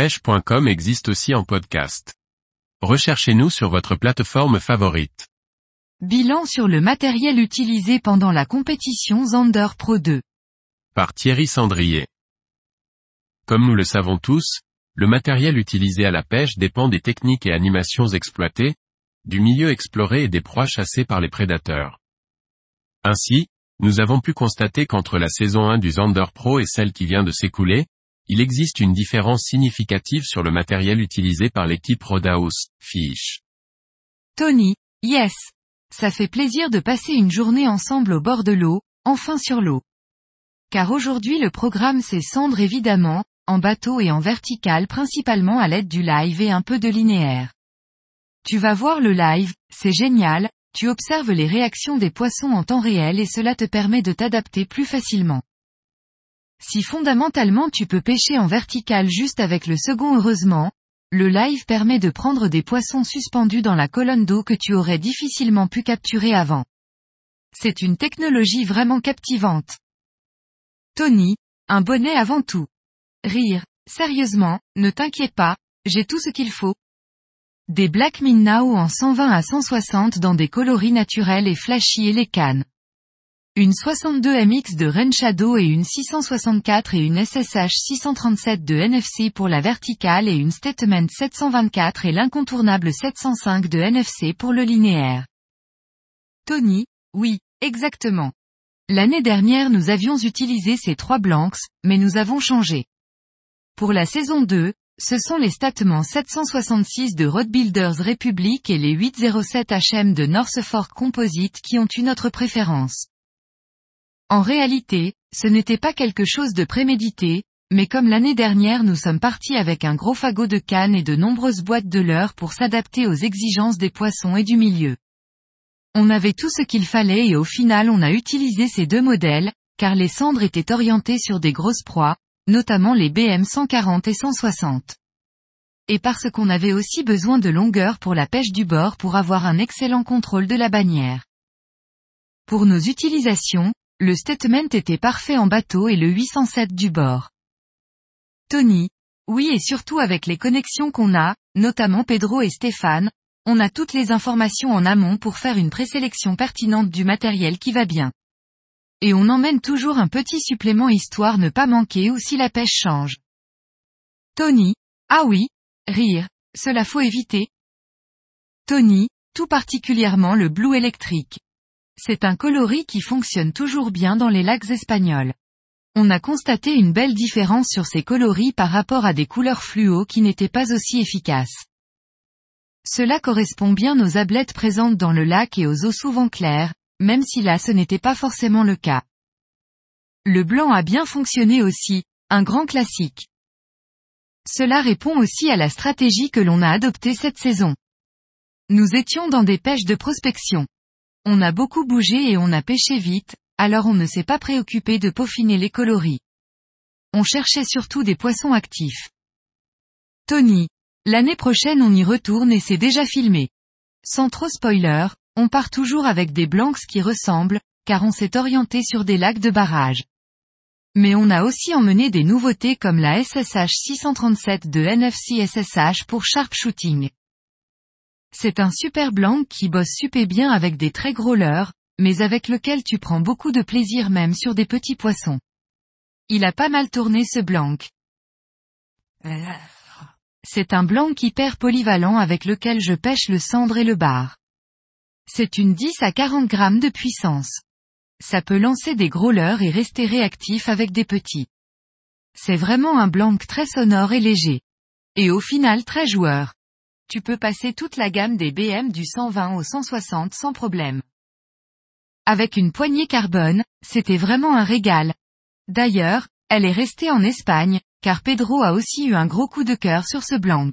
pêche.com existe aussi en podcast. Recherchez-nous sur votre plateforme favorite. Bilan sur le matériel utilisé pendant la compétition Zander Pro 2. Par Thierry Sandrier. Comme nous le savons tous, le matériel utilisé à la pêche dépend des techniques et animations exploitées, du milieu exploré et des proies chassées par les prédateurs. Ainsi, nous avons pu constater qu'entre la saison 1 du Zander Pro et celle qui vient de s'écouler, il existe une différence significative sur le matériel utilisé par l'équipe Rodaus, Fish. Tony, yes. Ça fait plaisir de passer une journée ensemble au bord de l'eau, enfin sur l'eau. Car aujourd'hui le programme c'est cendre évidemment, en bateau et en vertical principalement à l'aide du live et un peu de linéaire. Tu vas voir le live, c'est génial, tu observes les réactions des poissons en temps réel et cela te permet de t'adapter plus facilement. Si fondamentalement tu peux pêcher en vertical juste avec le second heureusement, le live permet de prendre des poissons suspendus dans la colonne d'eau que tu aurais difficilement pu capturer avant. C'est une technologie vraiment captivante. Tony, un bonnet avant tout. Rire, sérieusement, ne t'inquiète pas, j'ai tout ce qu'il faut. Des Black Minnao en 120 à 160 dans des coloris naturels et flashy et les cannes. Une 62 MX de Ren Shadow et une 664 et une SSH 637 de NFC pour la verticale et une Statement 724 et l'incontournable 705 de NFC pour le linéaire. Tony, oui, exactement. L'année dernière nous avions utilisé ces trois blancs, mais nous avons changé. Pour la saison 2, ce sont les statements 766 de Road Builders Republic et les 807 HM de North Fork Composite qui ont une autre préférence. En réalité, ce n'était pas quelque chose de prémédité, mais comme l'année dernière nous sommes partis avec un gros fagot de cannes et de nombreuses boîtes de leurre pour s'adapter aux exigences des poissons et du milieu. On avait tout ce qu'il fallait et au final on a utilisé ces deux modèles, car les cendres étaient orientées sur des grosses proies, notamment les BM 140 et 160. Et parce qu'on avait aussi besoin de longueur pour la pêche du bord pour avoir un excellent contrôle de la bannière. Pour nos utilisations, le statement était parfait en bateau et le 807 du bord. Tony. Oui et surtout avec les connexions qu'on a, notamment Pedro et Stéphane, on a toutes les informations en amont pour faire une présélection pertinente du matériel qui va bien. Et on emmène toujours un petit supplément histoire ne pas manquer ou si la pêche change. Tony. Ah oui. Rire. Cela faut éviter. Tony, tout particulièrement le blue électrique. C'est un coloris qui fonctionne toujours bien dans les lacs espagnols. On a constaté une belle différence sur ces coloris par rapport à des couleurs fluo qui n'étaient pas aussi efficaces. Cela correspond bien aux ablettes présentes dans le lac et aux eaux souvent claires, même si là ce n'était pas forcément le cas. Le blanc a bien fonctionné aussi, un grand classique. Cela répond aussi à la stratégie que l'on a adoptée cette saison. Nous étions dans des pêches de prospection. On a beaucoup bougé et on a pêché vite, alors on ne s'est pas préoccupé de peaufiner les coloris. On cherchait surtout des poissons actifs. Tony. L'année prochaine on y retourne et c'est déjà filmé. Sans trop spoiler, on part toujours avec des blancs qui ressemblent, car on s'est orienté sur des lacs de barrage. Mais on a aussi emmené des nouveautés comme la SSH 637 de NFC SSH pour sharpshooting. C'est un super blanc qui bosse super bien avec des très gros leurres, mais avec lequel tu prends beaucoup de plaisir même sur des petits poissons. Il a pas mal tourné ce blanc. C'est un blanc hyper polyvalent avec lequel je pêche le cendre et le bar. C'est une 10 à 40 grammes de puissance. Ça peut lancer des gros leurres et rester réactif avec des petits. C'est vraiment un blanc très sonore et léger. Et au final très joueur tu peux passer toute la gamme des BM du 120 au 160 sans problème. Avec une poignée carbone, c'était vraiment un régal. D'ailleurs, elle est restée en Espagne, car Pedro a aussi eu un gros coup de cœur sur ce blanc.